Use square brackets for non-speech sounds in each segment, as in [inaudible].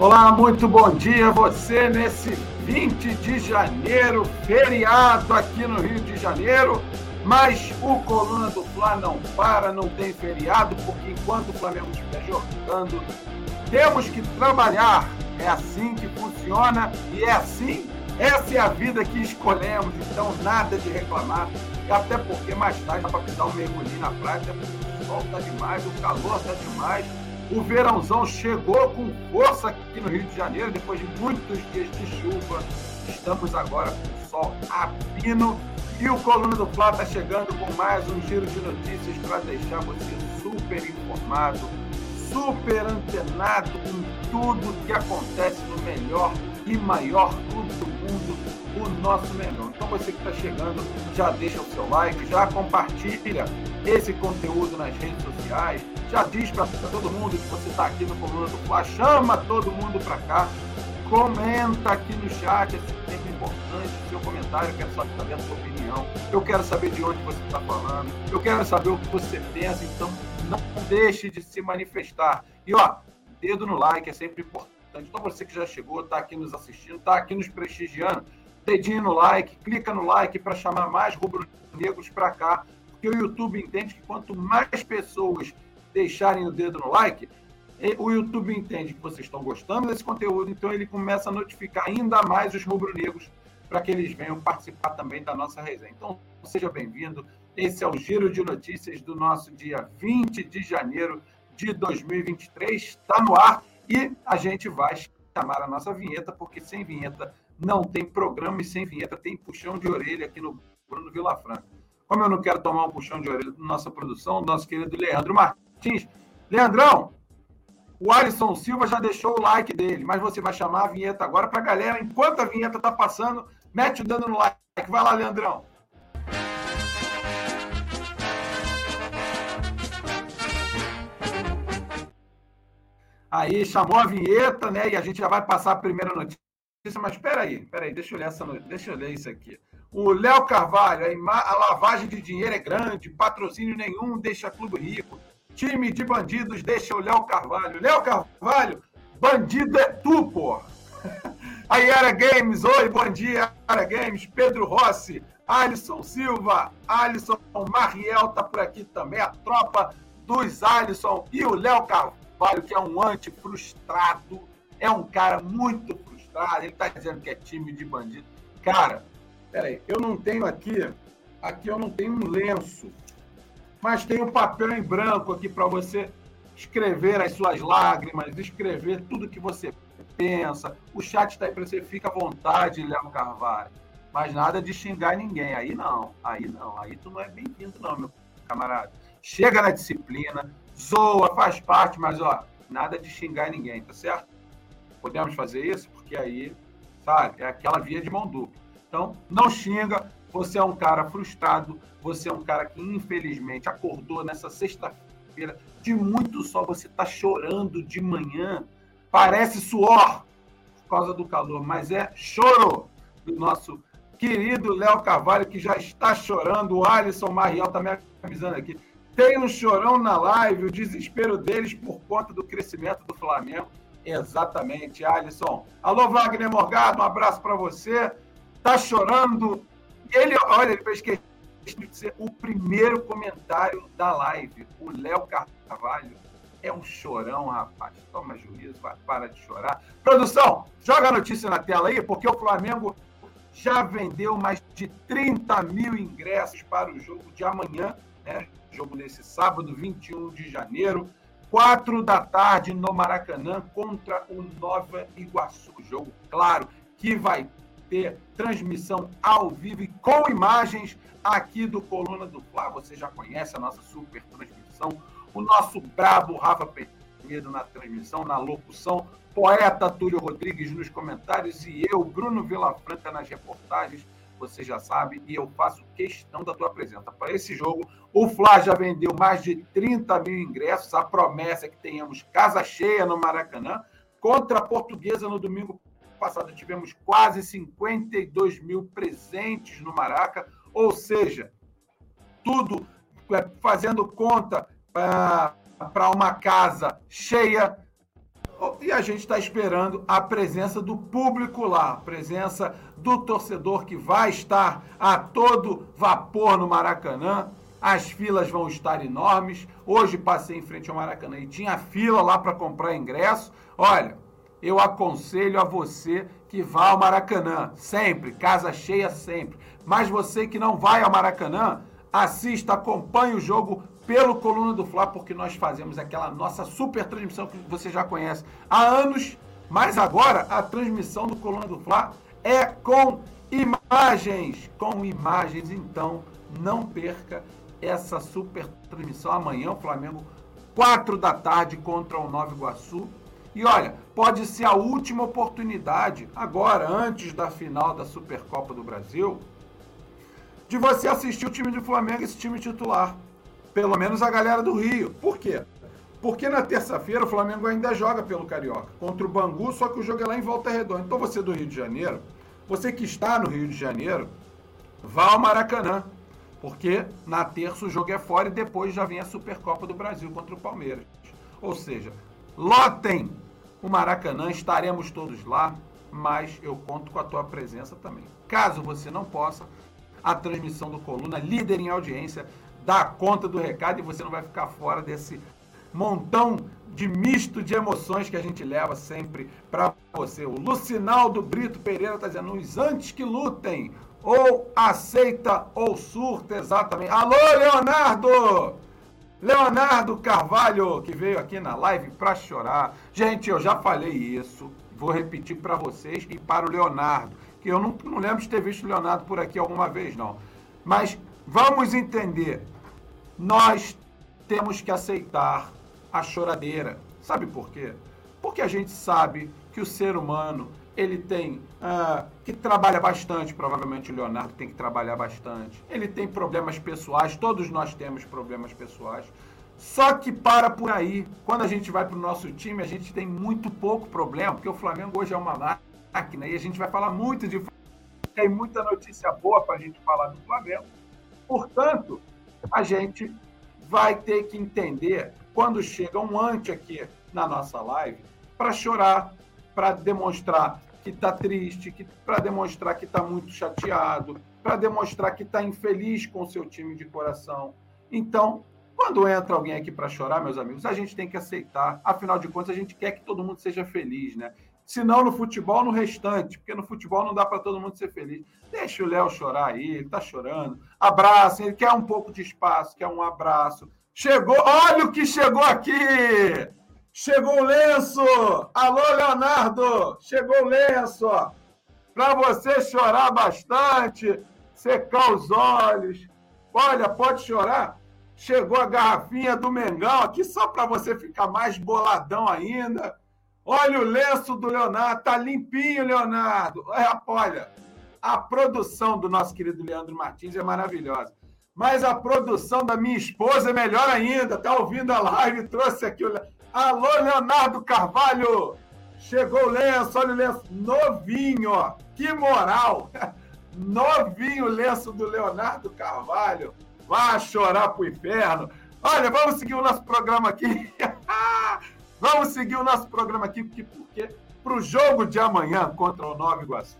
Olá, muito bom dia você nesse 20 de janeiro, feriado aqui no Rio de Janeiro. Mas o Coluna do Fla não para, não tem feriado, porque enquanto o Flamengo estiver jogando, temos que trabalhar. É assim que funciona e é assim, essa é a vida que escolhemos. Então, nada de reclamar. Até porque mais tarde dá para pisar um mergulhinho na praia, o sol está demais, o calor está demais o verãozão chegou com força aqui no Rio de Janeiro, depois de muitos dias de chuva. Estamos agora com o sol a pino e o Coluna do Fla está chegando com mais um giro de notícias para deixar você super informado, super antenado com tudo que acontece no melhor e maior clube do mundo, o nosso melhor. Então você que está chegando, já deixa o seu like, já compartilha esse conteúdo nas redes sociais, já diz para todo mundo que você está aqui no Coluna do Fla, chama todo mundo para cá, comenta aqui no chat, é sempre importante o seu comentário, eu quero saber a sua opinião, eu quero saber de onde você está falando, eu quero saber o que você pensa, então não deixe de se manifestar. E ó, dedo no like é sempre importante. Então você que já chegou, está aqui nos assistindo, está aqui nos prestigiando, dedinho no like, clica no like para chamar mais rubro-negros para cá, porque o YouTube entende que quanto mais pessoas deixarem o dedo no like, o YouTube entende que vocês estão gostando desse conteúdo, então ele começa a notificar ainda mais os rubro-negros para que eles venham participar também da nossa resenha. Então, seja bem-vindo. Esse é o Giro de Notícias do nosso dia 20 de janeiro de 2023. Está no ar e a gente vai chamar a nossa vinheta, porque sem vinheta não tem programa e sem vinheta tem puxão de orelha aqui no Bruno Vilafranca. Como eu não quero tomar um puxão de orelha da nossa produção, nosso querido Leandro Martins. Leandrão, o Alisson Silva já deixou o like dele, mas você vai chamar a vinheta agora para a galera. Enquanto a vinheta está passando, mete o dano no like. Vai lá, Leandrão. Aí chamou a vinheta, né? E a gente já vai passar a primeira notícia. Mas espera aí, espera aí, deixa eu ler essa, deixa eu ler isso aqui. O Léo Carvalho, a, lavagem de dinheiro é grande, patrocínio nenhum deixa clube rico. Time de bandidos deixa o Léo Carvalho. Léo Carvalho, bandido é tu, pô. [laughs] A Yara Games, oi, bom dia, Yara Games. Pedro Rossi, Alisson Silva, Alisson Mariel tá por aqui também, a tropa dos Alisson e o Léo Carvalho, que é um anti-frustrado, é um cara muito frustrado, ele tá dizendo que é time de bandido. Cara, Peraí, eu não tenho aqui, aqui eu não tenho um lenço, mas tem um papel em branco aqui para você escrever as suas lágrimas, escrever tudo que você pensa. O chat está aí para você, fica à vontade, Léo Carvalho. Mas nada de xingar ninguém. Aí não, aí não, aí tu não é bem-vindo, não, meu camarada. Chega na disciplina, zoa, faz parte, mas ó, nada de xingar ninguém, tá certo? Podemos fazer isso? Porque aí, sabe, é aquela via de mão dupla. Então, não xinga, você é um cara frustrado, você é um cara que infelizmente acordou nessa sexta-feira de muito sol, você está chorando de manhã, parece suor por causa do calor, mas é choro do nosso querido Léo Carvalho, que já está chorando, o Alisson Mariel está me avisando aqui. Tem um chorão na live, o desespero deles por conta do crescimento do Flamengo. Exatamente, Alisson. Alô, Wagner Morgado, um abraço para você tá chorando. Ele, olha, ele fez questão de ser o primeiro comentário da live. O Léo Carvalho é um chorão, rapaz. Toma juízo, para de chorar. Produção, joga a notícia na tela aí, porque o Flamengo já vendeu mais de 30 mil ingressos para o jogo de amanhã, né? Jogo nesse sábado, 21 de janeiro, 4 da tarde no Maracanã contra o Nova Iguaçu. Jogo, claro, que vai ter transmissão ao vivo e com imagens aqui do Coluna do Fla. Você já conhece a nossa super transmissão, o nosso brabo Rafa Pedro na transmissão, na locução, poeta Túlio Rodrigues nos comentários e eu, Bruno Vilafranca, nas reportagens. Você já sabe, e eu faço questão da tua presença. Para esse jogo, o Fla já vendeu mais de 30 mil ingressos. A promessa é que tenhamos casa cheia no Maracanã. Contra a Portuguesa no domingo passado tivemos quase 52 mil presentes no Maraca, ou seja, tudo é, fazendo conta para uma casa cheia, E a gente está esperando a presença do público lá, a presença do torcedor que vai estar a todo vapor no Maracanã. As filas vão estar enormes. Hoje passei em frente ao Maracanã e tinha fila lá para comprar ingresso. Olha, eu aconselho a você que vá ao Maracanã, sempre, casa cheia sempre. Mas você que não vai ao Maracanã, assista, acompanhe o jogo pelo Coluna do Fla, porque nós fazemos aquela nossa super transmissão que você já conhece há anos, mas agora a transmissão do Coluna do Fla é com imagens, com imagens, então não perca essa super transmissão amanhã, o Flamengo, 4 da tarde contra o Nova Iguaçu. E olha, pode ser a última oportunidade, agora, antes da final da Supercopa do Brasil, de você assistir o time do Flamengo, esse time titular. Pelo menos a galera do Rio. Por quê? Porque na terça-feira o Flamengo ainda joga pelo Carioca, contra o Bangu, só que o jogo é lá em Volta Redonda. Então você do Rio de Janeiro, você que está no Rio de Janeiro, vá ao Maracanã. Porque na terça o jogo é fora e depois já vem a Supercopa do Brasil contra o Palmeiras. Ou seja, lotem o Maracanã, estaremos todos lá, mas eu conto com a tua presença também. Caso você não possa, a transmissão do Coluna, líder em audiência, dá conta do recado e você não vai ficar fora desse montão de misto de emoções que a gente leva sempre para você. O Lucinaldo Brito Pereira está dizendo: os antes que lutem, ou aceita ou surta, exatamente. Alô, Leonardo! Leonardo Carvalho, que veio aqui na live para chorar. Gente, eu já falei isso, vou repetir para vocês e para o Leonardo, que eu não, não lembro de ter visto o Leonardo por aqui alguma vez, não. Mas vamos entender nós temos que aceitar a choradeira. Sabe por quê? Porque a gente sabe que o ser humano ele tem uh, que trabalha bastante, provavelmente o Leonardo tem que trabalhar bastante. Ele tem problemas pessoais, todos nós temos problemas pessoais. Só que para por aí, quando a gente vai para o nosso time, a gente tem muito pouco problema, porque o Flamengo hoje é uma máquina e a gente vai falar muito de tem muita notícia boa para a gente falar do Flamengo. Portanto, a gente vai ter que entender quando chega um ante aqui na nossa live para chorar, para demonstrar que está triste, para demonstrar que está muito chateado, para demonstrar que está infeliz com o seu time de coração. Então, quando entra alguém aqui para chorar, meus amigos, a gente tem que aceitar. Afinal de contas, a gente quer que todo mundo seja feliz, né? Se não no futebol, no restante, porque no futebol não dá para todo mundo ser feliz. Deixa o Léo chorar aí, ele está chorando. Abraça, ele quer um pouco de espaço, quer um abraço. Chegou, olha o que chegou aqui! Chegou o lenço! Alô, Leonardo! Chegou o lenço! Para você chorar bastante, secar os olhos. Olha, pode chorar. Chegou a garrafinha do Mengão aqui só para você ficar mais boladão ainda. Olha o lenço do Leonardo, tá limpinho, Leonardo. Olha, a produção do nosso querido Leandro Martins é maravilhosa. Mas a produção da minha esposa é melhor ainda. Tá ouvindo a live, trouxe aqui o. Alô, Leonardo Carvalho! Chegou o lenço, olha o lenço. Novinho, ó. Que moral! [laughs] Novinho o lenço do Leonardo Carvalho. Vá chorar pro inferno. Olha, vamos seguir o nosso programa aqui. [laughs] Vamos seguir o nosso programa aqui, porque, porque para o jogo de amanhã contra o Nova Iguaçu,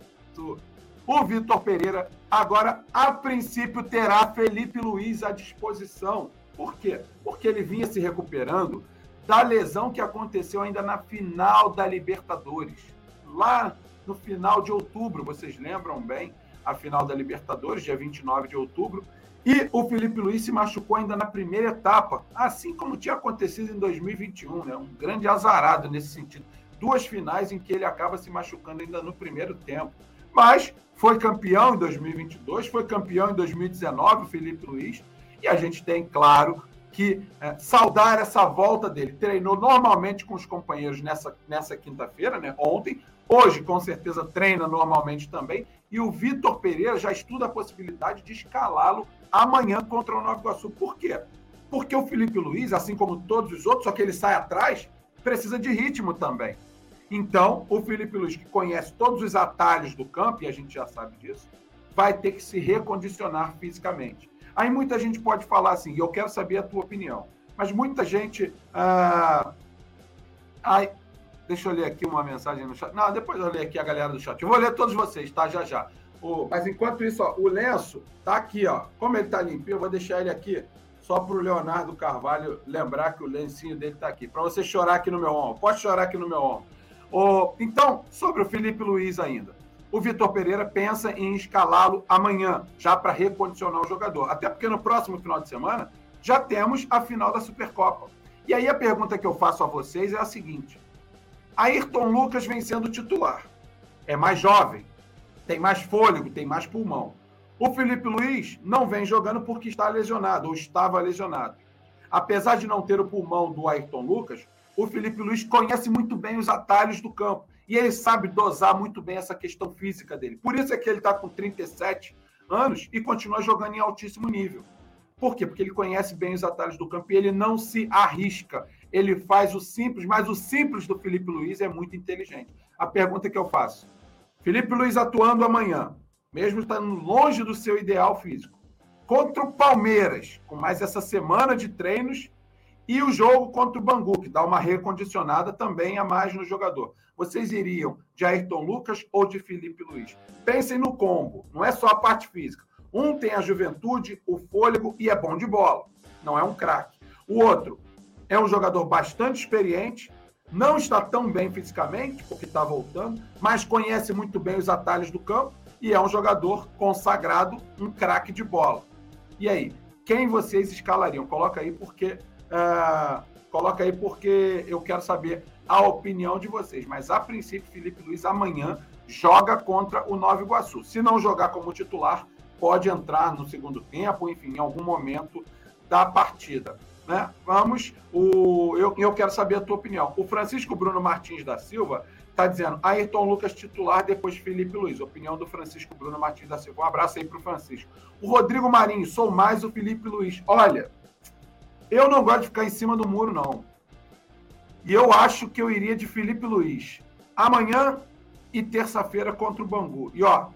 o Vitor Pereira agora, a princípio, terá Felipe Luiz à disposição. Por quê? Porque ele vinha se recuperando da lesão que aconteceu ainda na final da Libertadores. Lá no final de outubro, vocês lembram bem, a final da Libertadores, dia 29 de outubro, e o Felipe Luiz se machucou ainda na primeira etapa, assim como tinha acontecido em 2021, né? Um grande azarado nesse sentido. Duas finais em que ele acaba se machucando ainda no primeiro tempo. Mas foi campeão em 2022, foi campeão em 2019, o Felipe Luiz, e a gente tem, claro, que é, saudar essa volta dele. Treinou normalmente com os companheiros nessa, nessa quinta-feira, né? Ontem. Hoje, com certeza, treina normalmente também. E o Vitor Pereira já estuda a possibilidade de escalá-lo amanhã contra o Nova Iguaçu. Por quê? Porque o Felipe Luiz, assim como todos os outros, só que ele sai atrás, precisa de ritmo também. Então, o Felipe Luiz, que conhece todos os atalhos do campo, e a gente já sabe disso, vai ter que se recondicionar fisicamente. Aí muita gente pode falar assim, eu quero saber a tua opinião, mas muita gente ah, Deixa eu ler aqui uma mensagem no chat. Não, depois eu ler aqui a galera do chat. Eu vou ler todos vocês, tá? Já já. O, mas enquanto isso, ó, o lenço tá aqui, ó. Como ele tá limpinho, eu vou deixar ele aqui só para o Leonardo Carvalho lembrar que o lencinho dele tá aqui. Para você chorar aqui no meu ombro. Pode chorar aqui no meu ombro. O, então, sobre o Felipe Luiz ainda. O Vitor Pereira pensa em escalá-lo amanhã, já para recondicionar o jogador. Até porque no próximo final de semana já temos a final da Supercopa. E aí a pergunta que eu faço a vocês é a seguinte: Ayrton Lucas vem sendo titular. É mais jovem, tem mais fôlego, tem mais pulmão. O Felipe Luiz não vem jogando porque está lesionado ou estava lesionado. Apesar de não ter o pulmão do Ayrton Lucas, o Felipe Luiz conhece muito bem os atalhos do campo e ele sabe dosar muito bem essa questão física dele. Por isso é que ele está com 37 anos e continua jogando em altíssimo nível. Por quê? Porque ele conhece bem os atalhos do campo e ele não se arrisca. Ele faz o simples, mas o simples do Felipe Luiz é muito inteligente. A pergunta que eu faço: Felipe Luiz atuando amanhã, mesmo estando longe do seu ideal físico, contra o Palmeiras, com mais essa semana de treinos e o jogo contra o Bangu, que dá uma recondicionada também a mais no jogador. Vocês iriam de Ayrton Lucas ou de Felipe Luiz? Pensem no combo, não é só a parte física. Um tem a juventude, o fôlego e é bom de bola. Não é um craque. O outro é um jogador bastante experiente, não está tão bem fisicamente, porque está voltando, mas conhece muito bem os atalhos do campo e é um jogador consagrado, um craque de bola. E aí, quem vocês escalariam? Coloca aí porque uh, coloca aí porque eu quero saber a opinião de vocês. Mas a princípio, Felipe Luiz amanhã joga contra o Nova Iguaçu. Se não jogar como titular, pode entrar no segundo tempo, enfim, em algum momento da partida. Né? Vamos, o, eu, eu quero saber a tua opinião. O Francisco Bruno Martins da Silva está dizendo Ayrton Lucas titular, depois Felipe Luiz. Opinião do Francisco Bruno Martins da Silva. Um abraço aí para o Francisco. O Rodrigo Marinho, sou mais o Felipe Luiz. Olha, eu não gosto de ficar em cima do muro, não. E eu acho que eu iria de Felipe Luiz. Amanhã e terça-feira contra o Bangu. E ó,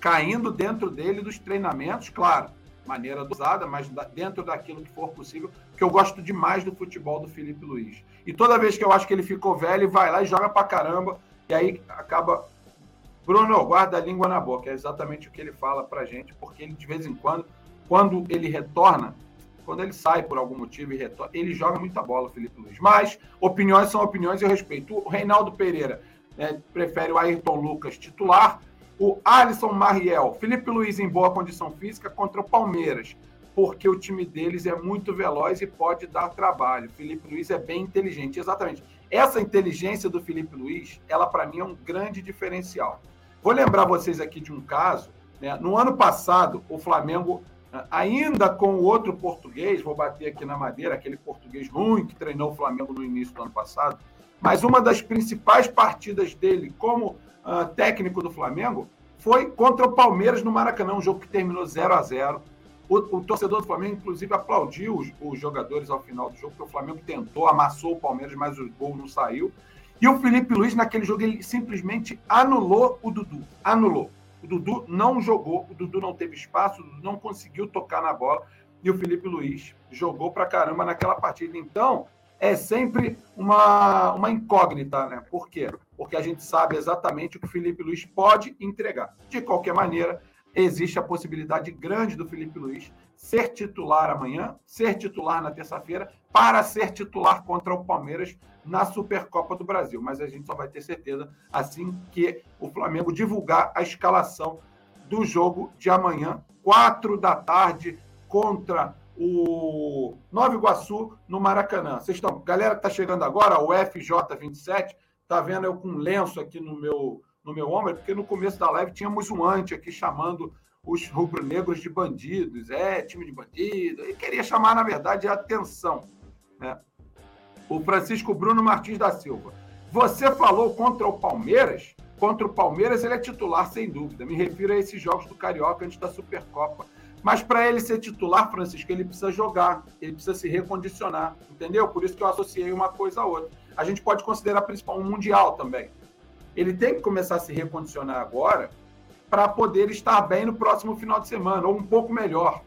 caindo dentro dele dos treinamentos, claro, maneira dosada, mas dentro daquilo que for possível, que eu gosto demais do futebol do Felipe Luiz. E toda vez que eu acho que ele ficou velho, vai lá e joga pra caramba, e aí acaba. Bruno, guarda a língua na boca, é exatamente o que ele fala pra gente, porque ele de vez em quando, quando ele retorna, quando ele sai por algum motivo e retorna, ele joga muita bola, Felipe Luiz. Mas opiniões são opiniões e eu respeito. O Reinaldo Pereira né, prefere o Ayrton Lucas titular, o Alisson Mariel, Felipe Luiz em boa condição física contra o Palmeiras, porque o time deles é muito veloz e pode dar trabalho. Felipe Luiz é bem inteligente, exatamente. Essa inteligência do Felipe Luiz, ela para mim é um grande diferencial. Vou lembrar vocês aqui de um caso, né? no ano passado, o Flamengo, ainda com o outro português, vou bater aqui na madeira, aquele português ruim que treinou o Flamengo no início do ano passado, mas uma das principais partidas dele como uh, técnico do Flamengo foi contra o Palmeiras no Maracanã, um jogo que terminou 0 a 0 o, o, torcedor do Flamengo, inclusive, aplaudiu os, os, jogadores ao final do jogo, porque o Flamengo tentou, amassou o Palmeiras, mas o gol não saiu. E o Felipe Luiz, naquele jogo, ele simplesmente anulou o Dudu. Anulou. O Dudu não jogou, o Dudu não teve espaço, o Dudu não conseguiu tocar na bola. E o Felipe Luiz jogou pra caramba naquela partida. Então, é sempre uma, uma incógnita, né? Por quê? Porque a gente sabe exatamente o que o Felipe Luiz pode entregar. De qualquer maneira, existe a possibilidade grande do Felipe Luiz ser titular amanhã, ser titular na terça-feira, para ser titular contra o Palmeiras na Supercopa do Brasil. Mas a gente só vai ter certeza assim que o Flamengo divulgar a escalação do jogo de amanhã, quatro da tarde, contra o Nova Iguaçu no Maracanã. Vocês estão, galera que está chegando agora, o FJ27, tá vendo eu com um lenço aqui no meu no meu ombro, porque no começo da live tínhamos um ante aqui chamando os rubro-negros de bandidos, é, time de bandido, e queria chamar, na verdade, a atenção. Né? O Francisco Bruno Martins da Silva. Você falou contra o Palmeiras? Contra o Palmeiras, ele é titular, sem dúvida. Me refiro a esses jogos do Carioca antes da Supercopa. Mas para ele ser titular, Francisco, ele precisa jogar, ele precisa se recondicionar, entendeu? Por isso que eu associei uma coisa a outra. A gente pode considerar principal um mundial também. Ele tem que começar a se recondicionar agora para poder estar bem no próximo final de semana, ou um pouco melhor.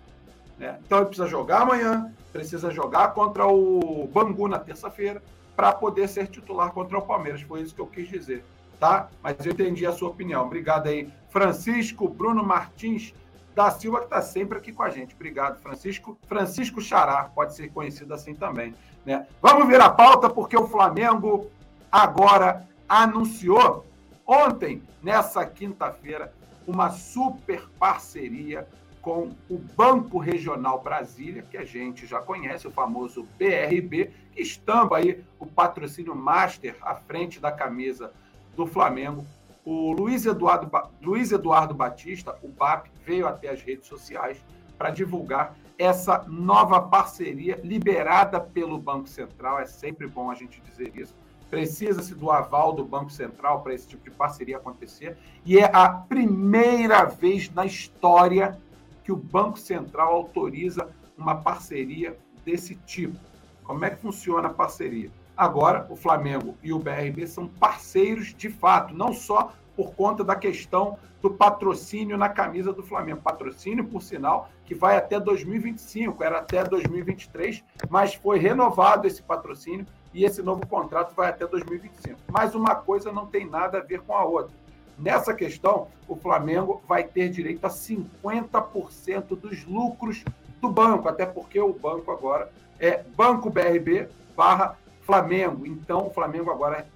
Né? Então ele precisa jogar amanhã, precisa jogar contra o Bangu na terça-feira, para poder ser titular contra o Palmeiras. Foi isso que eu quis dizer, tá? Mas eu entendi a sua opinião. Obrigado aí, Francisco Bruno Martins da Silva, que está sempre aqui com a gente. Obrigado, Francisco. Francisco Xará, pode ser conhecido assim também. Né? Vamos ver a pauta, porque o Flamengo agora anunciou ontem, nessa quinta-feira, uma super parceria com o Banco Regional Brasília, que a gente já conhece, o famoso BRB, que estampa aí o patrocínio master à frente da camisa do Flamengo. O Luiz Eduardo, Luiz Eduardo Batista, o BAP, veio até as redes sociais para divulgar essa nova parceria liberada pelo Banco Central. É sempre bom a gente dizer isso. Precisa-se do aval do Banco Central para esse tipo de parceria acontecer. E é a primeira vez na história que o Banco Central autoriza uma parceria desse tipo. Como é que funciona a parceria? Agora, o Flamengo e o BRB são parceiros de fato, não só por conta da questão do patrocínio na camisa do Flamengo. Patrocínio, por sinal, que vai até 2025, era até 2023, mas foi renovado esse patrocínio e esse novo contrato vai até 2025. Mas uma coisa não tem nada a ver com a outra. Nessa questão, o Flamengo vai ter direito a 50% dos lucros do banco, até porque o banco agora é Banco BRB barra Flamengo. Então, o Flamengo agora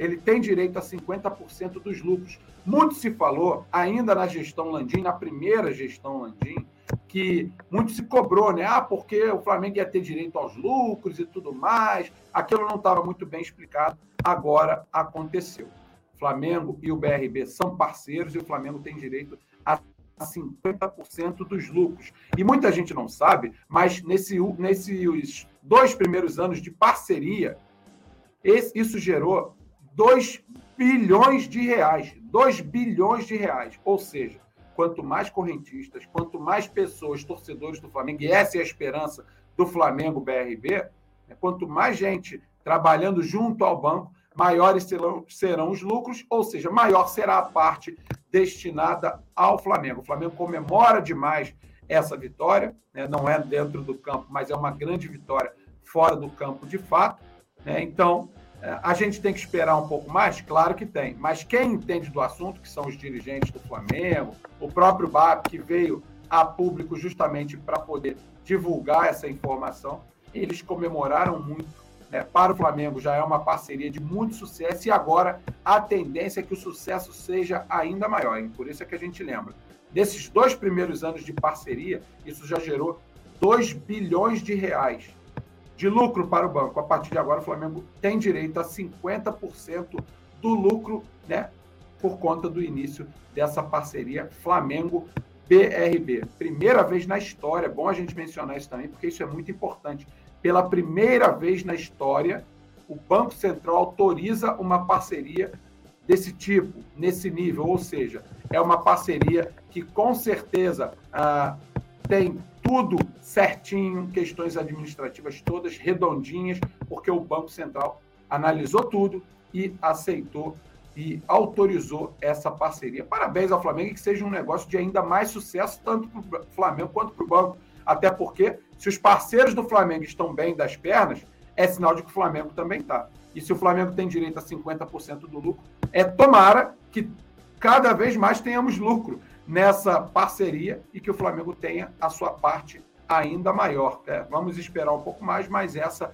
ele tem direito a 50% dos lucros. Muito se falou, ainda na gestão Landim, na primeira gestão Landim, que muito se cobrou, né? Ah, porque o Flamengo ia ter direito aos lucros e tudo mais. Aquilo não estava muito bem explicado. Agora aconteceu. Flamengo e o BRB são parceiros e o Flamengo tem direito a 50% dos lucros. E muita gente não sabe, mas nesse, nesses dois primeiros anos de parceria, esse, isso gerou 2 bilhões de reais. 2 bilhões de reais. Ou seja, quanto mais correntistas, quanto mais pessoas, torcedores do Flamengo, e essa é a esperança do Flamengo BRB, né, quanto mais gente trabalhando junto ao banco, maiores serão, serão os lucros, ou seja, maior será a parte destinada ao Flamengo. O Flamengo comemora demais essa vitória, né? não é dentro do campo, mas é uma grande vitória fora do campo de fato. Né? Então, a gente tem que esperar um pouco mais? Claro que tem, mas quem entende do assunto, que são os dirigentes do Flamengo, o próprio BAP, que veio a público justamente para poder divulgar essa informação, eles comemoraram muito né, para o Flamengo já é uma parceria de muito sucesso e agora a tendência é que o sucesso seja ainda maior. Hein? Por isso é que a gente lembra. Desses dois primeiros anos de parceria, isso já gerou 2 bilhões de reais de lucro para o banco. A partir de agora, o Flamengo tem direito a 50% do lucro, né, por conta do início dessa parceria Flamengo-BRB. Primeira vez na história, é bom a gente mencionar isso também, porque isso é muito importante pela primeira vez na história, o Banco Central autoriza uma parceria desse tipo, nesse nível, ou seja, é uma parceria que com certeza ah, tem tudo certinho, questões administrativas todas redondinhas, porque o Banco Central analisou tudo e aceitou e autorizou essa parceria. Parabéns ao Flamengo e que seja um negócio de ainda mais sucesso, tanto para o Flamengo quanto para o banco. Até porque se os parceiros do Flamengo estão bem das pernas, é sinal de que o Flamengo também está. E se o Flamengo tem direito a 50% do lucro, é tomara que cada vez mais tenhamos lucro nessa parceria e que o Flamengo tenha a sua parte ainda maior. É, vamos esperar um pouco mais, mas essa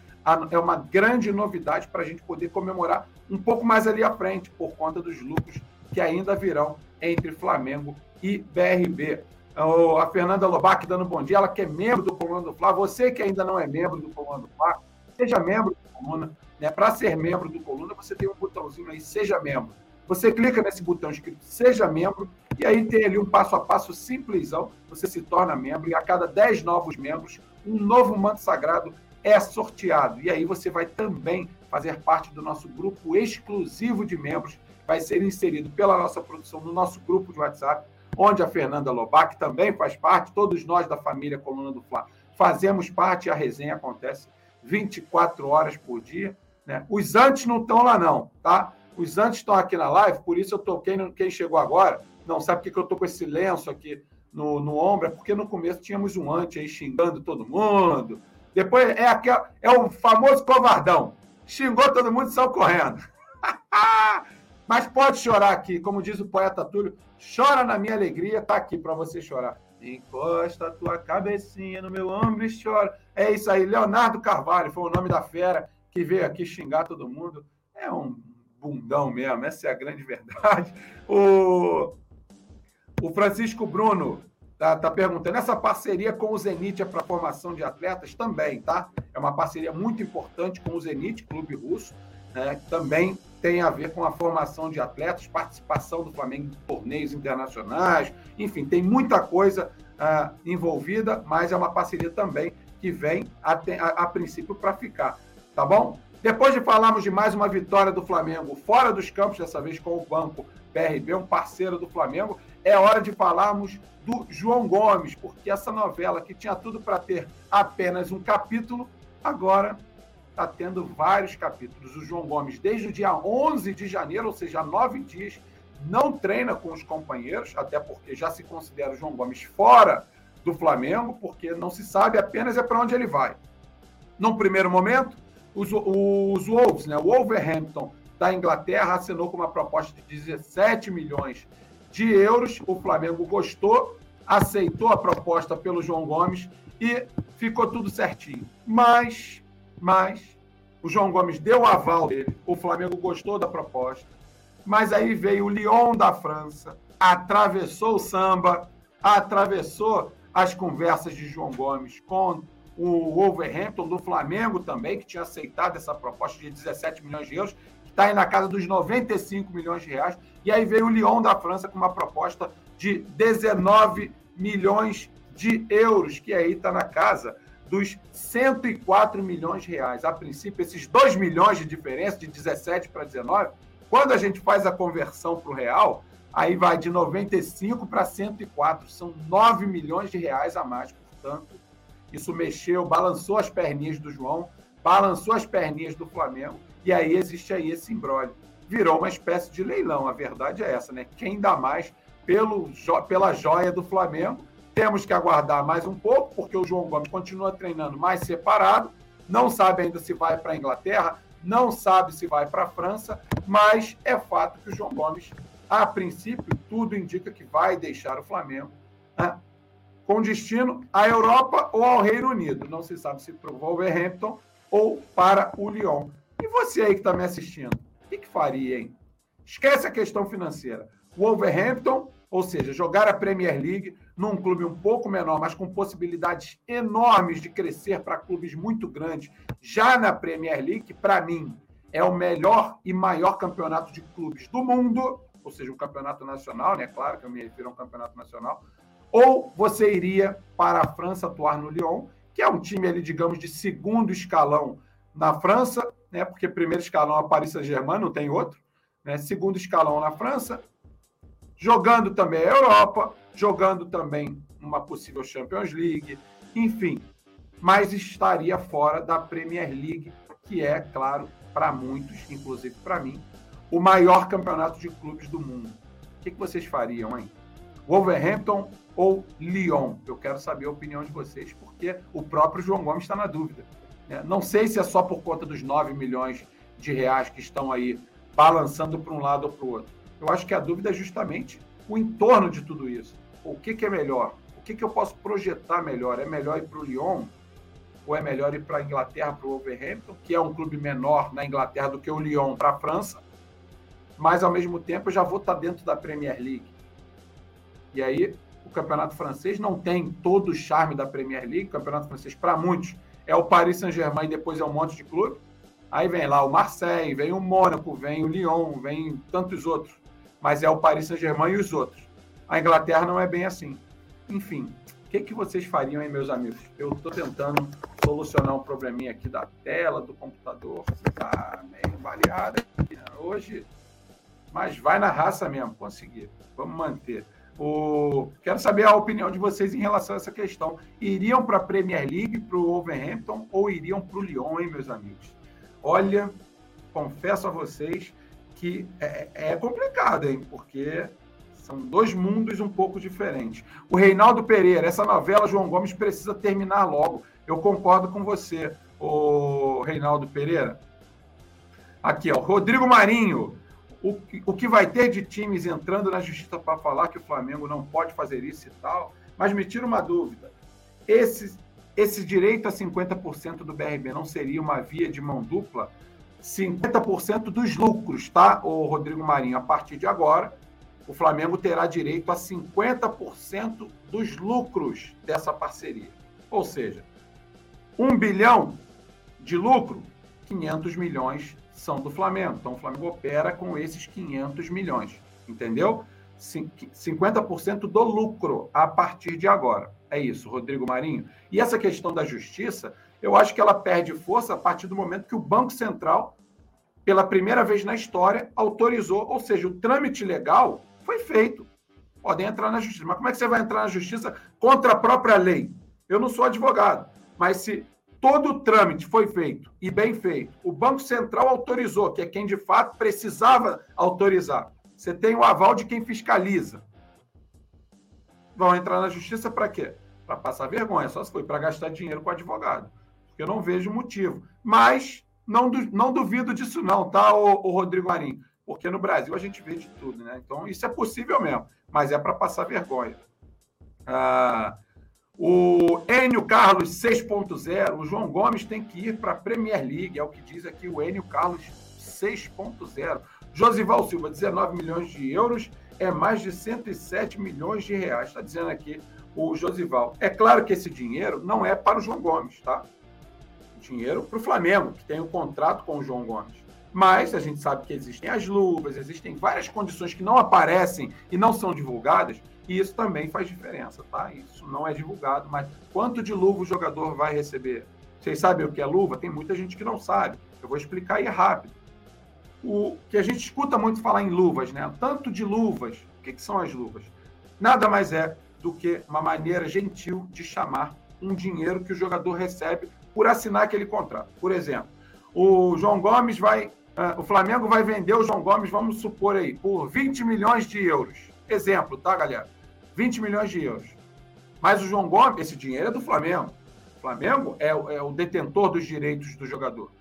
é uma grande novidade para a gente poder comemorar um pouco mais ali à frente, por conta dos lucros que ainda virão entre Flamengo e BRB a Fernanda Lobac dando bom dia, ela que é membro do Coluna do Fla. Você que ainda não é membro do Coluna do Fla, seja membro do Coluna. Né? Para ser membro do Coluna, você tem um botãozinho aí, seja membro. Você clica nesse botão escrito Seja Membro, e aí tem ali um passo a passo simplesão. Você se torna membro, e a cada 10 novos membros, um novo manto sagrado é sorteado. E aí você vai também fazer parte do nosso grupo exclusivo de membros, vai ser inserido pela nossa produção no nosso grupo de WhatsApp onde a Fernanda Lobac também faz parte, todos nós da família Coluna do Fla fazemos parte, a resenha acontece 24 horas por dia. Né? Os antes não estão lá, não, tá? Os antes estão aqui na live, por isso eu tô. Quem, quem chegou agora, não sabe por que eu tô com esse lenço aqui no, no ombro, é porque no começo tínhamos um antes aí xingando todo mundo. Depois é, aquela, é o famoso covardão. xingou todo mundo e saiu correndo. [laughs] Mas pode chorar aqui, como diz o poeta Túlio, chora na minha alegria, tá aqui para você chorar. Encosta a tua cabecinha no meu ombro e chora. É isso aí, Leonardo Carvalho foi o nome da fera que veio aqui xingar todo mundo. É um bundão mesmo, essa é a grande verdade. [laughs] O, o Francisco Bruno tá, tá perguntando, essa parceria com o Zenit é para formação de atletas? Também, tá? É uma parceria muito importante com o Zenit, clube russo, né? também tem a ver com a formação de atletas, participação do Flamengo em torneios internacionais, enfim, tem muita coisa uh, envolvida, mas é uma parceria também que vem a, a, a princípio para ficar, tá bom? Depois de falarmos de mais uma vitória do Flamengo fora dos campos, dessa vez com o Banco PRB, um parceiro do Flamengo, é hora de falarmos do João Gomes, porque essa novela que tinha tudo para ter apenas um capítulo, agora está tendo vários capítulos. O João Gomes, desde o dia 11 de janeiro, ou seja, nove dias, não treina com os companheiros, até porque já se considera o João Gomes fora do Flamengo, porque não se sabe apenas é para onde ele vai. Num primeiro momento, os, os Wolves, né, o Wolverhampton da Inglaterra, assinou com uma proposta de 17 milhões de euros. O Flamengo gostou, aceitou a proposta pelo João Gomes e ficou tudo certinho. Mas mas o João Gomes deu o aval dele, o Flamengo gostou da proposta, mas aí veio o Lyon da França, atravessou o samba, atravessou as conversas de João Gomes com o Wolverhampton do Flamengo também, que tinha aceitado essa proposta de 17 milhões de euros, que está aí na casa dos 95 milhões de reais, e aí veio o Lyon da França com uma proposta de 19 milhões de euros, que aí está na casa dos 104 milhões de reais. A princípio, esses 2 milhões de diferença, de 17 para 19, quando a gente faz a conversão para o real, aí vai de 95 para 104. São 9 milhões de reais a mais, portanto, isso mexeu, balançou as perninhas do João, balançou as perninhas do Flamengo, e aí existe aí esse imbróglio. Virou uma espécie de leilão, a verdade é essa, né? Quem dá mais pelo, pela joia do Flamengo temos que aguardar mais um pouco, porque o João Gomes continua treinando mais separado, não sabe ainda se vai para a Inglaterra, não sabe se vai para a França, mas é fato que o João Gomes, a princípio, tudo indica que vai deixar o Flamengo né, com destino à Europa ou ao Reino Unido. Não se sabe se para o Wolverhampton ou para o Lyon. E você aí que está me assistindo, o que, que faria, hein? Esquece a questão financeira. Wolverhampton, ou seja, jogar a Premier League, num clube um pouco menor, mas com possibilidades enormes de crescer para clubes muito grandes, já na Premier League, para mim é o melhor e maior campeonato de clubes do mundo, ou seja, um campeonato nacional, né? Claro que eu me refiro a um campeonato nacional. Ou você iria para a França atuar no Lyon, que é um time ali, digamos, de segundo escalão na França, né? Porque primeiro escalão é Paris Saint-Germain, não tem outro, né? Segundo escalão na França, jogando também a Europa, jogando também uma possível Champions League, enfim, mas estaria fora da Premier League, que é, claro, para muitos, inclusive para mim, o maior campeonato de clubes do mundo. O que, vocês fariam, hein? Wolverhampton ou Lyon? Eu quero saber a opinião de vocês, porque o próprio João Gomes está na dúvida. Né? Não sei se é só por conta dos 9 milhões de reais que estão aí balançando para um lado ou para o outro. Eu acho que a dúvida é justamente o entorno de tudo isso. O que, que é melhor? O que, que eu posso projetar melhor? É melhor ir para o Lyon? Ou é melhor ir para a Inglaterra, para o Wolverhampton, que é um clube menor na Inglaterra do que o Lyon para a França? Mas, ao mesmo tempo, eu já vou estar dentro da Premier League. E aí, campeonato francês não tem todo o charme da Premier League. O campeonato francês, para muitos, é o Paris Saint-Germain e depois é um monte de clube. Aí vem lá o Marseille, vem o Mônaco, vem o Lyon, vem tantos outros mas é o Paris Saint-Germain e os outros. A Inglaterra não é bem assim. Enfim, o que, que vocês fariam, hein, meus amigos? Eu estou tentando solucionar um probleminha aqui da tela, do computador. Está meio variada aqui, né? hoje. Mas vai na raça mesmo, conseguir. Vamos manter. O... Quero saber a opinião de vocês em relação a essa questão. Iriam para a Premier League, para o Wolverhampton ou iriam para o Lyon, hein, meus amigos? Olha, confesso a vocês que é, é complicado, hein? Porque são dois mundos um pouco diferentes. O Reinaldo Pereira, essa novela João Gomes precisa terminar logo. Eu concordo com você, o Reinaldo Pereira. Aqui, ó, Rodrigo Marinho. O, o que vai ter de times entrando na justiça para falar que o Flamengo não pode fazer isso e tal? Mas me tira uma dúvida. Esse, esse direito a 50% do BRB não seria uma via de mão dupla? 50% dos lucros, tá, o Rodrigo Marinho? A partir de agora, o Flamengo terá direito a 50% dos lucros dessa parceria. Ou seja, um bilhão de lucro, 500 milhões são do Flamengo. Então, o Flamengo opera com esses 500 milhões, entendeu? 50% do lucro a partir de agora. É isso, Rodrigo Marinho. E essa questão da justiça, eu acho que ela perde força a partir do momento que o Banco Central, pela primeira vez na história, autorizou, ou seja, o trâmite legal foi feito. Podem entrar na justiça. Mas como é que você vai entrar na justiça contra a própria lei? Eu não sou advogado, mas se todo o trâmite foi feito e bem feito. O Banco Central autorizou, que é quem de fato precisava autorizar. Você tem o aval de quem fiscaliza. Vão entrar na justiça para quê? Para passar vergonha, só se foi para gastar dinheiro com advogado. Eu não vejo motivo. Mas não, não duvido disso, não, tá, o Rodrigo Marinho? Porque no Brasil a gente vê de tudo, né? Então isso é possível mesmo, mas é para passar vergonha. Ah, o Enio Carlos 6.0, o João Gomes tem que ir para a Premier League, é o que diz aqui o Enio Carlos 6.0. Josival Silva, 19 milhões de euros, é mais de 107 milhões de reais, está dizendo aqui o Josival. É claro que esse dinheiro não é para o João Gomes, tá? Dinheiro para o Flamengo, que tem um contrato com o João Gomes. Mas a gente sabe que existem as luvas, existem várias condições que não aparecem e não são divulgadas, e isso também faz diferença, tá? Isso não é divulgado, mas quanto de luva o jogador vai receber? Vocês sabem o que é luva? Tem muita gente que não sabe. Eu vou explicar aí rápido. O que a gente escuta muito falar em luvas, né? Tanto de luvas. O que, que são as luvas? Nada mais é do que uma maneira gentil de chamar um dinheiro que o jogador recebe por assinar aquele contrato. Por exemplo, o João Gomes vai. Uh, o Flamengo vai vender o João Gomes, vamos supor aí, por 20 milhões de euros. Exemplo, tá, galera? 20 milhões de euros. Mas o João Gomes, esse dinheiro é do Flamengo. O Flamengo é, é o detentor dos direitos do jogador.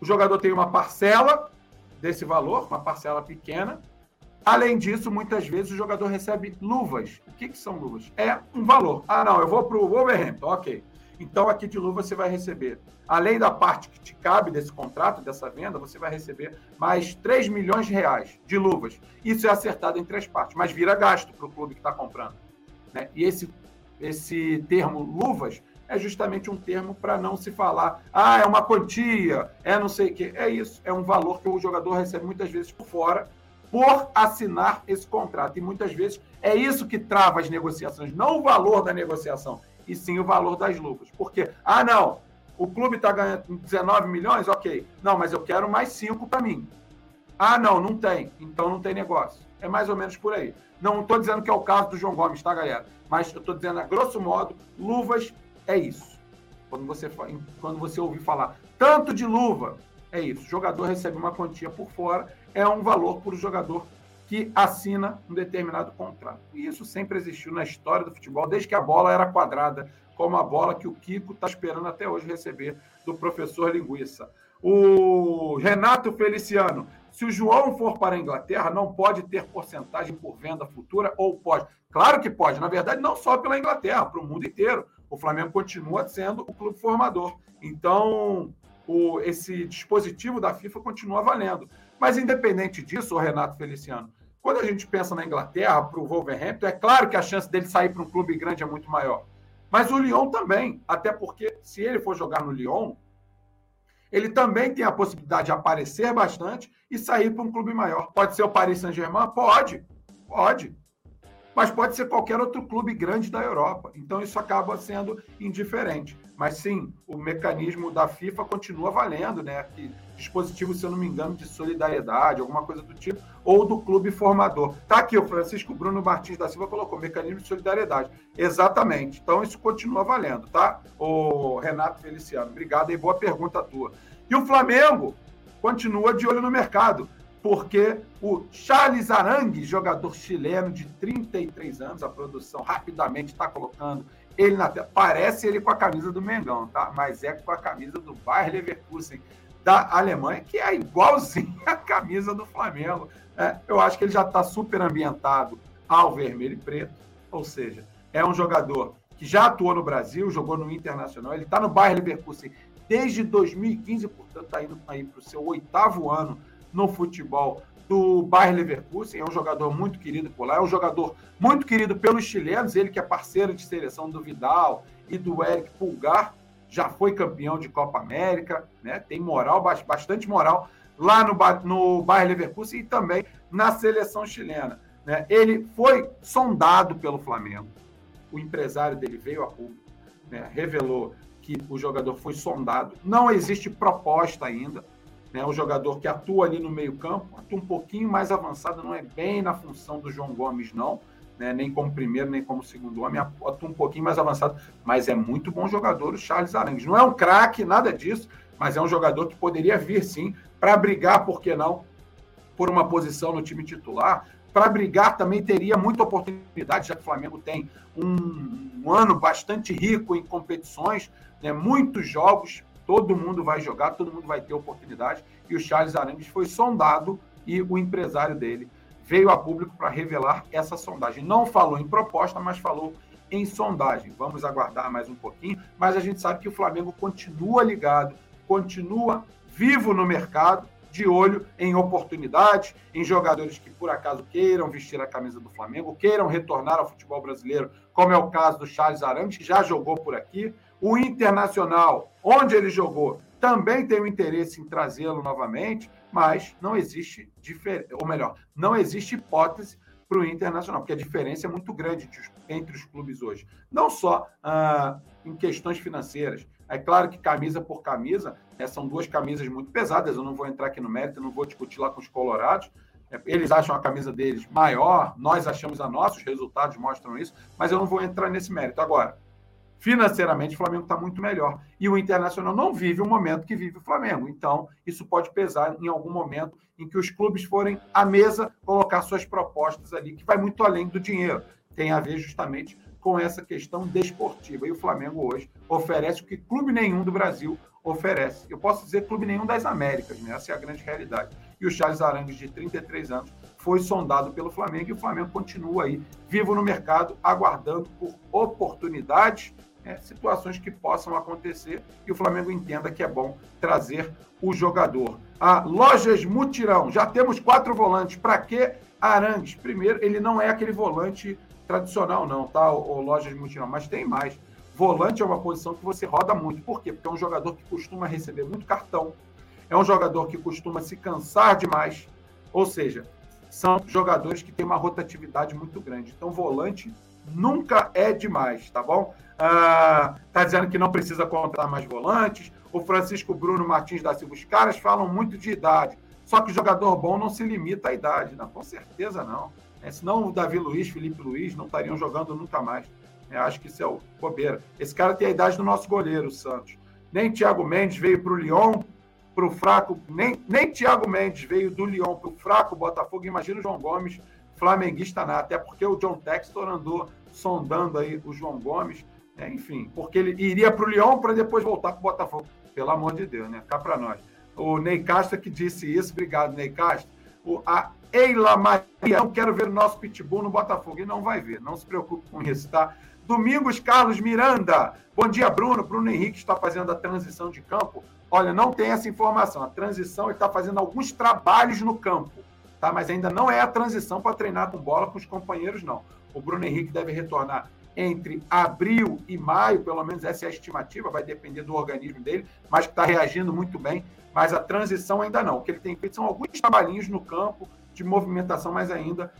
O jogador tem uma parcela desse valor, uma parcela pequena. Além disso, muitas vezes o jogador recebe luvas. O que, que são luvas? É um valor. Ah, não, eu vou para o Wolverhampton, ok. Então, aqui de luva você vai receber, além da parte que te cabe desse contrato, dessa venda, você vai receber mais 3 milhões de reais de luvas. Isso é acertado em três partes, mas vira gasto para o clube que está comprando. Né? E esse, esse termo luvas é justamente um termo para não se falar, ah, é uma quantia, é não sei o quê. É isso, é um valor que o jogador recebe muitas vezes por fora por assinar esse contrato. E muitas vezes é isso que trava as negociações, não o valor da negociação, e sim o valor das luvas. Porque, ah, não, o clube está ganhando 19 milhões, ok. Não, mas eu quero mais 5 para mim. Ah, não, não tem. Então não tem negócio. É mais ou menos por aí. Não estou dizendo que é o caso do João Gomes, tá, galera? Mas eu estou dizendo, a grosso modo, luvas é isso. Quando você, quando você ouvir falar tanto de luva, é isso. O jogador recebe uma quantia por fora, é um valor para o jogador que assina um determinado contrato. E isso sempre existiu na história do futebol, desde que a bola era quadrada, como a bola que o Kiko está esperando até hoje receber do professor Linguiça. O Renato Feliciano, se o João for para a Inglaterra, não pode ter porcentagem por venda futura ou pode? Claro que pode, na verdade, não só pela Inglaterra, para o mundo inteiro. O Flamengo continua sendo o clube formador. Então, o, esse dispositivo da FIFA continua valendo. Mas, independente disso, Renato Feliciano, quando a gente pensa na Inglaterra, para o Wolverhampton, é claro que a chance dele sair para um clube grande é muito maior. Mas o Lyon também, até porque se ele for jogar no Lyon, ele também tem a possibilidade de aparecer bastante e sair para um clube maior. Pode ser o Paris Saint-Germain? Pode, pode mas pode ser qualquer outro clube grande da Europa. Então isso acaba sendo indiferente. Mas sim, o mecanismo da FIFA continua valendo, né? Que dispositivo, se eu não me engano, de solidariedade, alguma coisa do tipo, ou do clube formador. Tá aqui, o Francisco Bruno Martins da Silva colocou mecanismo de solidariedade. Exatamente. Então isso continua valendo, tá? O Renato Feliciano, obrigado e boa pergunta tua. E o Flamengo continua de olho no mercado porque o Charles Arangue, jogador chileno de 33 anos, a produção rapidamente está colocando ele na. Parece ele com a camisa do Mengão, tá? Mas é com a camisa do Bayer Leverkusen. Da Alemanha, que é igualzinho [laughs] a camisa do Flamengo. É, eu acho que ele já está super ambientado ao vermelho e preto, ou seja, é um jogador que já atuou no Brasil, jogou no Internacional, ele está no Bayern Leverkusen desde 2015, portanto está indo para o seu oitavo ano no futebol do Bayern Leverkusen, é um jogador muito querido por lá, é um jogador muito querido pelos chilenos, ele que é parceiro de seleção do Vidal e do Eric Pulgar, já foi campeão de Copa América, né? tem moral, bastante moral lá no, no Bayern Leverkusen e também na seleção chilena. Né? Ele foi sondado pelo Flamengo, o empresário dele veio a público, né? revelou que o jogador foi sondado, não existe proposta ainda, né? O jogador que atua ali no meio-campo, atua um pouquinho mais avançado, não é bem na função do João Gomes, não. Né? Nem como primeiro, nem como segundo homem, atua um pouquinho mais avançado, mas é muito bom jogador o Charles Arangues. Não é um craque, nada disso, mas é um jogador que poderia vir sim para brigar, por que não, por uma posição no time titular. Para brigar também teria muita oportunidade, já que o Flamengo tem um, um ano bastante rico em competições, né? muitos jogos, todo mundo vai jogar, todo mundo vai ter oportunidade. E o Charles Arangues foi sondado e o empresário dele veio a público para revelar essa sondagem. Não falou em proposta, mas falou em sondagem. Vamos aguardar mais um pouquinho, mas a gente sabe que o Flamengo continua ligado, continua vivo no mercado, de olho em oportunidades, em jogadores que por acaso queiram vestir a camisa do Flamengo, queiram retornar ao futebol brasileiro, como é o caso do Charles Arantes, que já jogou por aqui, o Internacional, onde ele jogou, também tem o interesse em trazê-lo novamente, mas não existe ou melhor, não existe hipótese para o Internacional, porque a diferença é muito grande entre os clubes hoje. Não só ah, em questões financeiras. É claro que camisa por camisa, né, são duas camisas muito pesadas, eu não vou entrar aqui no mérito, não vou discutir lá com os colorados. É, eles acham a camisa deles maior, nós achamos a nossa, os resultados mostram isso, mas eu não vou entrar nesse mérito. Agora, financeiramente o Flamengo está muito melhor. E o Internacional não vive o momento que vive o Flamengo. Então, isso pode pesar em algum momento em que os clubes forem à mesa colocar suas propostas ali, que vai muito além do dinheiro. Tem a ver justamente com essa questão desportiva. E o Flamengo hoje oferece o que clube nenhum do Brasil oferece. Eu posso dizer clube nenhum das Américas, né? essa é a grande realidade. E o Charles Arangues, de 33 anos, foi sondado pelo Flamengo e o Flamengo continua aí vivo no mercado, aguardando por oportunidades é, situações que possam acontecer e o Flamengo entenda que é bom trazer o jogador. A Lojas Mutirão, já temos quatro volantes. Para que Arangues? Primeiro, ele não é aquele volante tradicional, não, tá? O, o Lojas Mutirão, mas tem mais. Volante é uma posição que você roda muito. Por quê? Porque é um jogador que costuma receber muito cartão, é um jogador que costuma se cansar demais, ou seja, são jogadores que têm uma rotatividade muito grande. Então, volante nunca é demais, tá bom? Ah, dizendo que não precisa contratar mais volantes. O Francisco Bruno Martins da Silva, os caras falam muito de idade. Só que jogador bom não se limita à idade, não, com certeza não. É, senão o Davi Luiz, Felipe Luiz não estariam jogando nunca mais. É, acho que isso é o bobeira. Esse cara tem a idade do nosso goleiro, o Santos. Nem Thiago Mendes veio para o Lyon, para o fraco. Nem, nem Thiago Mendes veio do Lyon para o fraco Botafogo. Imagina o João Gomes, flamenguista nada. Até porque o John Textor andou sondando aí o João Gomes. É, enfim, porque ele iria para o Lyon para depois voltar para o Botafogo. Pelo amor de Deus, né? Cá para nós. O Ney Castro que disse isso, obrigado, Ney Castro. O, a Eila Maria, não quero ver o nosso pitbull no Botafogo. E não vai ver, não se preocupe com isso, tá? Domingos Carlos Miranda. Bom dia, Bruno. Bruno Henrique está fazendo a transição de campo. Olha, não tem essa informação. A transição está fazendo alguns trabalhos no campo, tá? Mas ainda não é a transição para treinar com bola com os companheiros, não. O Bruno Henrique deve retornar entre abril e maio, pelo menos essa é a estimativa, vai depender do organismo dele, mas que está reagindo muito bem. Mas a transição ainda não. O que ele tem feito são alguns trabalhinhos no campo de movimentação, mas ainda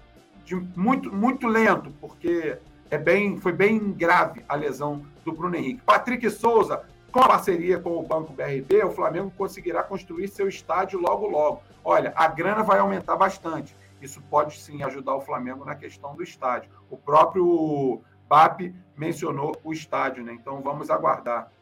de muito, muito lento, porque é bem, foi bem grave a lesão do Bruno Henrique. Patrick Souza, com a parceria com o Banco BRB, o Flamengo conseguirá construir seu estádio logo, logo. Olha, a grana vai aumentar bastante. Isso pode sim ajudar o Flamengo na questão do estádio. O próprio BAP mencionou o estádio, né? Então vamos aguardar.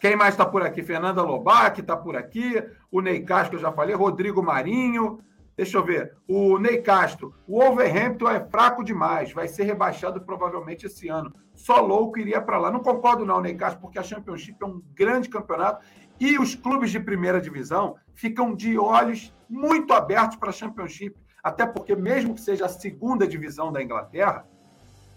Quem mais está por aqui? Fernanda Lobac está por aqui. O Ney Castro, eu já falei. Rodrigo Marinho. Deixa eu ver. O Ney Castro. O Wolverhampton é fraco demais. Vai ser rebaixado provavelmente esse ano. Só louco iria para lá. Não concordo, não, Ney Castro, porque a Championship é um grande campeonato E os clubes de primeira divisão ficam de olhos muito abertos para a Championship, até porque, mesmo que seja a segunda divisão da Inglaterra,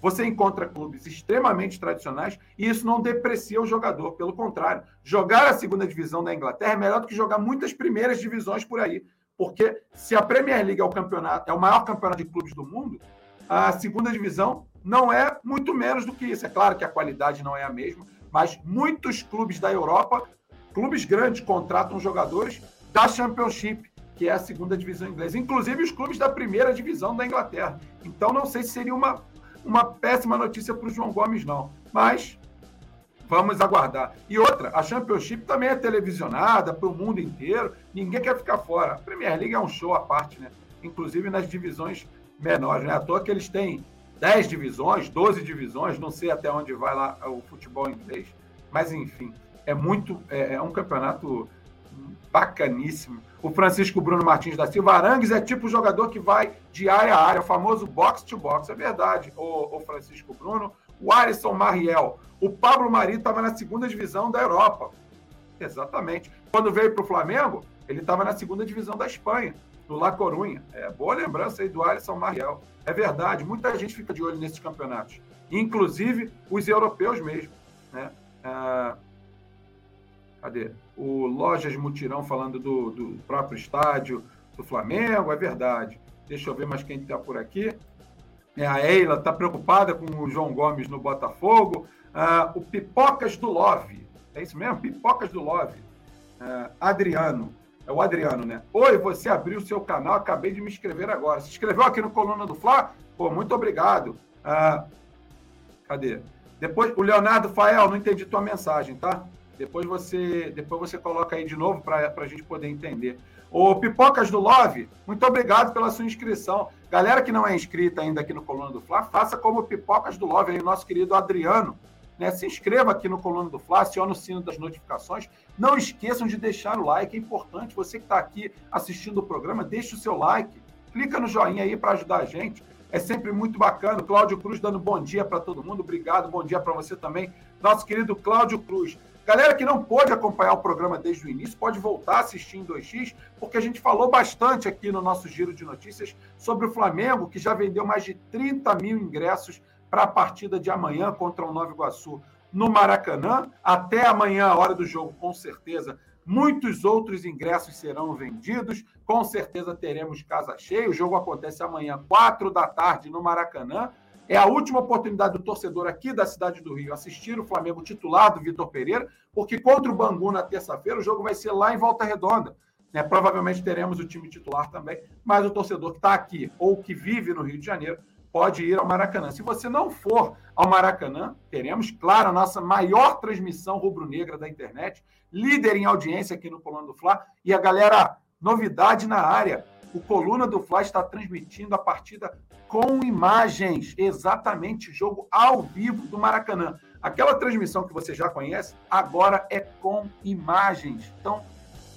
você encontra clubes extremamente tradicionais e isso não deprecia o jogador. Pelo contrário, jogar a segunda divisão da Inglaterra é melhor do que jogar muitas primeiras divisões por aí. Porque se a Premier League é o campeonato, é o maior campeonato de clubes do mundo, a segunda divisão não é muito menos do que isso. É claro que a qualidade não é a mesma, mas muitos clubes da Europa, clubes grandes, contratam jogadores da Championship, que é a segunda divisão inglesa, inclusive os clubes da primeira divisão da Inglaterra. Então não sei se seria uma, uma péssima notícia para o João Gomes, não. Mas vamos aguardar. E outra, a Championship também é televisionada para o mundo inteiro, ninguém quer ficar fora. A Premier League é um show à parte, né? Inclusive nas divisões menores, né? À toa que eles têm 10 divisões, 12 divisões, não sei até onde vai lá o futebol inglês, mas enfim, é muito, é, é um campeonato bacaníssimo. O Francisco Bruno Martins da Silva Arangues é tipo jogador que vai de área a área, o famoso box to box, é verdade, o, o Francisco Bruno. O Alisson Mariel, o Pablo Mari estava na segunda divisão da Europa. Exatamente. Quando veio para o Flamengo, ele estava na segunda divisão da Espanha do La Corunha. É boa lembrança aí do Alisson Mariel. É verdade, muita gente fica de olho nesses campeonatos, inclusive os europeus mesmo. Né? Ah, cadê? O Lojas Mutirão falando do, do próprio estádio do Flamengo, é verdade. Deixa eu ver mais quem está por aqui. É, a Eila está preocupada com o João Gomes no Botafogo. Ah, o Pipocas do Love. É isso mesmo? Pipocas do Love. Ah, Adriano. É o Adriano, né? Oi, você abriu o seu canal, acabei de me inscrever agora. Se inscreveu aqui no Coluna do Fla? Pô, muito obrigado. Ah, cadê? Depois, o Leonardo Fael, não entendi tua mensagem, tá? Depois você, depois você coloca aí de novo para a gente poder entender. O Pipocas do Love, muito obrigado pela sua inscrição. Galera que não é inscrita ainda aqui no Coluna do Fla, faça como Pipocas do Love, aí, nosso querido Adriano. Né? Se inscreva aqui no Coluna do Fla, acione o sino das notificações. Não esqueçam de deixar o like, é importante. Você que está aqui assistindo o programa, deixe o seu like. Clica no joinha aí para ajudar a gente. É sempre muito bacana. Cláudio Cruz dando bom dia para todo mundo. Obrigado, bom dia para você também. Nosso querido Cláudio Cruz. Galera que não pôde acompanhar o programa desde o início, pode voltar a assistir em 2x, porque a gente falou bastante aqui no nosso giro de notícias sobre o Flamengo, que já vendeu mais de 30 mil ingressos para a partida de amanhã contra o Nova Iguaçu no Maracanã. Até amanhã, a hora do jogo, com certeza, muitos outros ingressos serão vendidos. Com certeza teremos casa cheia. O jogo acontece amanhã, quatro da tarde, no Maracanã. É a última oportunidade do torcedor aqui da cidade do Rio assistir o Flamengo titular do Vitor Pereira, porque contra o Bangu na terça-feira o jogo vai ser lá em Volta Redonda. Né? Provavelmente teremos o time titular também, mas o torcedor que está aqui ou que vive no Rio de Janeiro pode ir ao Maracanã. Se você não for ao Maracanã, teremos, claro, a nossa maior transmissão rubro-negra da internet, líder em audiência aqui no Coluna do Fla. E a galera, novidade na área: o Coluna do Fla está transmitindo a partida com imagens, exatamente, jogo ao vivo do Maracanã. Aquela transmissão que você já conhece, agora é com imagens. Então,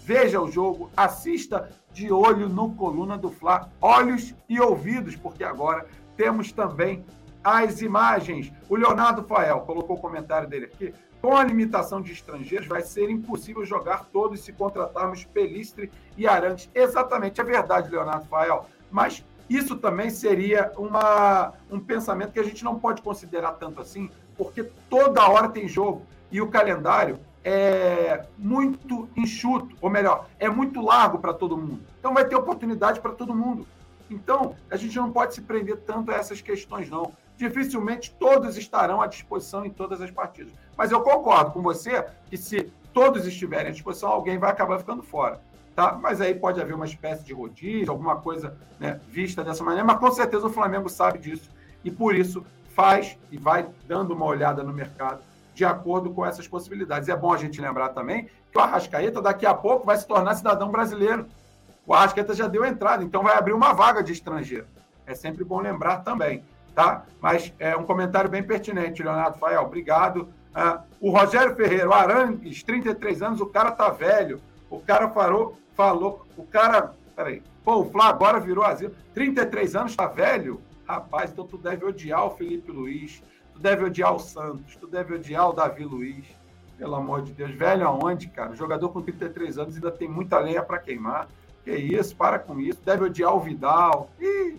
veja o jogo, assista de olho no Coluna do Fla, olhos e ouvidos, porque agora temos também as imagens. O Leonardo Fael colocou o comentário dele aqui. Com a limitação de estrangeiros, vai ser impossível jogar todos se contratarmos Pelistre e Arantes. Exatamente, é verdade, Leonardo Fael. Mas isso também seria uma, um pensamento que a gente não pode considerar tanto assim, porque toda hora tem jogo e o calendário é muito enxuto, ou melhor, é muito largo para todo mundo. Então vai ter oportunidade para todo mundo. Então, a gente não pode se prender tanto a essas questões, não. Dificilmente todos estarão à disposição em todas as partidas. Mas eu concordo com você que se todos estiverem à disposição, alguém vai acabar ficando fora. Tá? Mas aí pode haver uma espécie de rodízio, alguma coisa né, vista dessa maneira, mas com certeza o Flamengo sabe disso e por isso faz e vai dando uma olhada no mercado de acordo com essas possibilidades. É bom a gente lembrar também que o Arrascaeta daqui a pouco vai se tornar cidadão brasileiro. O Arrascaeta já deu entrada, então vai abrir uma vaga de estrangeiro. É sempre bom lembrar também, tá? Mas é um comentário bem pertinente, Leonardo Fael, obrigado. Ah, o Rogério Ferreira, o Arangues, 33 anos, o cara tá velho. O cara falou, falou, o cara, peraí, pô, o Flá agora virou asilo. 33 anos, tá velho? Rapaz, então tu deve odiar o Felipe Luiz, tu deve odiar o Santos, tu deve odiar o Davi Luiz. Pelo amor de Deus, velho aonde, cara? O jogador com 33 anos ainda tem muita lenha para queimar. Que isso, para com isso. Deve odiar o Vidal. Ih,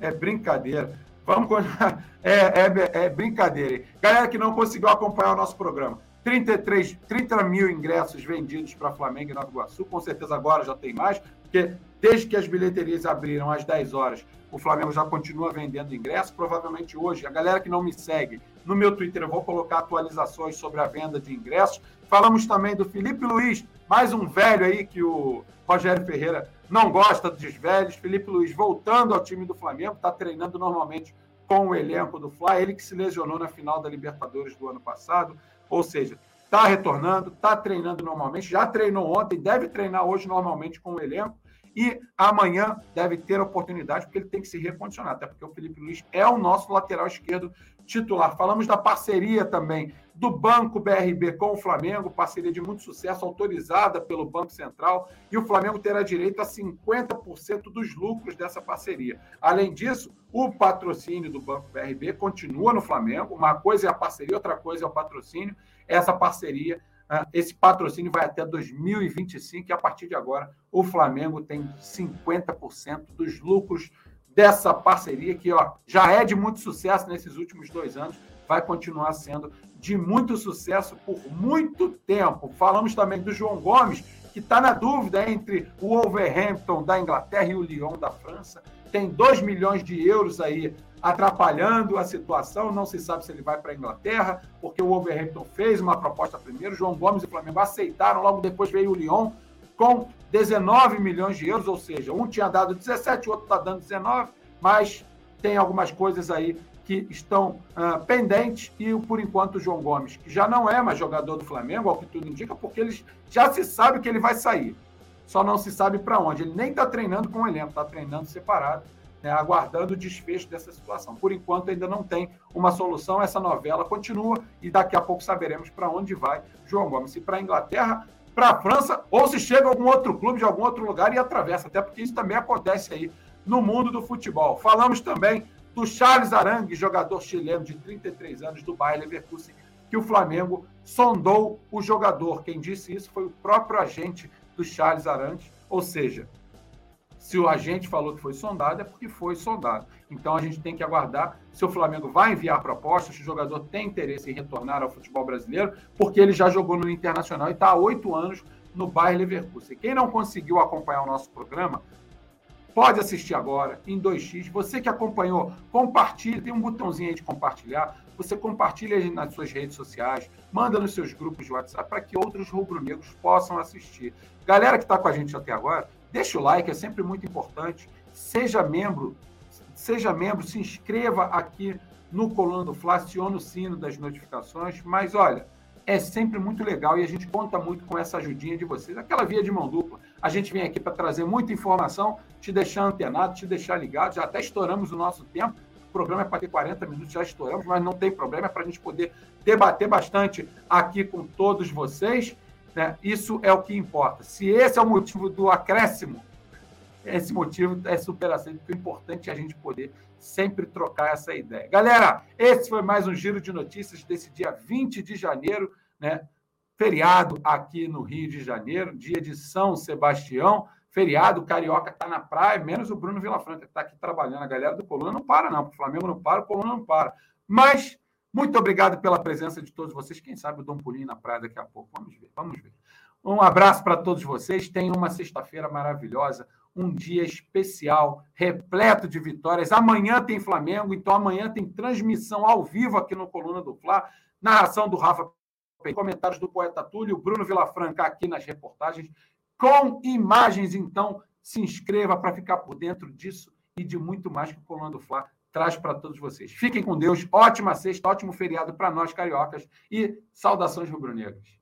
é brincadeira. Vamos [laughs] é, é, é brincadeira. Galera que não conseguiu acompanhar o nosso programa. 33, 30 mil ingressos vendidos para Flamengo e Nova Iguaçu. Com certeza agora já tem mais, porque desde que as bilheterias abriram às 10 horas, o Flamengo já continua vendendo ingressos. Provavelmente hoje, a galera que não me segue no meu Twitter, eu vou colocar atualizações sobre a venda de ingressos. Falamos também do Felipe Luiz, mais um velho aí que o Rogério Ferreira não gosta dos velhos. Felipe Luiz voltando ao time do Flamengo, está treinando normalmente com o elenco do Fla, ele que se lesionou na final da Libertadores do ano passado. Ou seja, está retornando, está treinando normalmente, já treinou ontem, deve treinar hoje normalmente com o elenco. E amanhã deve ter oportunidade, porque ele tem que se recondicionar, até porque o Felipe Luiz é o nosso lateral esquerdo titular. Falamos da parceria também do Banco BRB com o Flamengo, parceria de muito sucesso, autorizada pelo Banco Central, e o Flamengo terá direito a 50% dos lucros dessa parceria. Além disso, o patrocínio do Banco BRB continua no Flamengo, uma coisa é a parceria, outra coisa é o patrocínio. Essa parceria, ah, esse patrocínio vai até 2025, e a partir de agora o Flamengo tem 50% dos lucros dessa parceria que ó, já é de muito sucesso nesses últimos dois anos, vai continuar sendo de muito sucesso por muito tempo. Falamos também do João Gomes, que está na dúvida entre o Wolverhampton da Inglaterra e o Lyon da França. Tem 2 milhões de euros aí atrapalhando a situação. Não se sabe se ele vai para a Inglaterra, porque o Wolverhampton fez uma proposta primeiro. João Gomes e o Flamengo aceitaram, logo depois veio o Lyon com 19 milhões de euros, ou seja, um tinha dado 17, o outro está dando 19, mas tem algumas coisas aí que estão uh, pendentes e, por enquanto, o João Gomes, que já não é mais jogador do Flamengo, ao que tudo indica, porque ele já se sabe que ele vai sair. Só não se sabe para onde. Ele nem está treinando com o elenco, está treinando separado, né, aguardando o desfecho dessa situação. Por enquanto, ainda não tem uma solução. Essa novela continua e daqui a pouco saberemos para onde vai João Gomes. Se para a Inglaterra, para a França, ou se chega a algum outro clube de algum outro lugar e atravessa, até porque isso também acontece aí no mundo do futebol. Falamos também do Charles Arangue, jogador chileno de 33 anos do Bayer Leverkusen, que o Flamengo sondou o jogador. Quem disse isso foi o próprio agente do Charles Arangue, ou seja, se o agente falou que foi sondado, é porque foi sondado. Então a gente tem que aguardar se o Flamengo vai enviar proposta, se o jogador tem interesse em retornar ao futebol brasileiro, porque ele já jogou no Internacional e está há oito anos no Bayer Leverkusen. Quem não conseguiu acompanhar o nosso programa, Pode assistir agora em 2x. Você que acompanhou, compartilhe. Tem um botãozinho aí de compartilhar. Você compartilha nas suas redes sociais, manda nos seus grupos de WhatsApp para que outros rubro-negros possam assistir. Galera que está com a gente até agora, deixa o like, é sempre muito importante. Seja membro, seja membro, se inscreva aqui no Coluna do Fla, acione o sino das notificações. Mas olha, é sempre muito legal e a gente conta muito com essa ajudinha de vocês. Aquela via de mão dupla. A gente vem aqui para trazer muita informação, te deixar antenado, te deixar ligado. Já até estouramos o nosso tempo. O programa é para ter 40 minutos, já estouramos, mas não tem problema, é para a gente poder debater bastante aqui com todos vocês. Né? Isso é o que importa. Se esse é o motivo do acréscimo, esse motivo é superação. O importante é a gente poder sempre trocar essa ideia. Galera, esse foi mais um giro de notícias desse dia 20 de janeiro, né? Feriado aqui no Rio de Janeiro, dia de São Sebastião. Feriado, Carioca está na praia, menos o Bruno Vilafranca, que está aqui trabalhando. A galera do Coluna não para, não. O Flamengo não para, o Coluna não para. Mas, muito obrigado pela presença de todos vocês. Quem sabe eu dou um pulinho na praia daqui a pouco. Vamos ver, vamos ver. Um abraço para todos vocês. Tenham uma sexta-feira maravilhosa um dia especial, repleto de vitórias. Amanhã tem Flamengo, então amanhã tem transmissão ao vivo aqui no Coluna do Fla, narração do Rafa, comentários do poeta Túlio, Bruno Vilafranca aqui nas reportagens, com imagens. Então, se inscreva para ficar por dentro disso e de muito mais que o Coluna do Fla traz para todos vocês. Fiquem com Deus, ótima sexta, ótimo feriado para nós cariocas e saudações rubro-negras.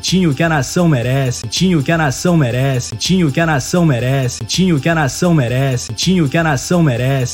tinho que a nação merece, tinho que a nação merece, tinho que a nação merece, tinho que a nação merece, tinho que a nação merece,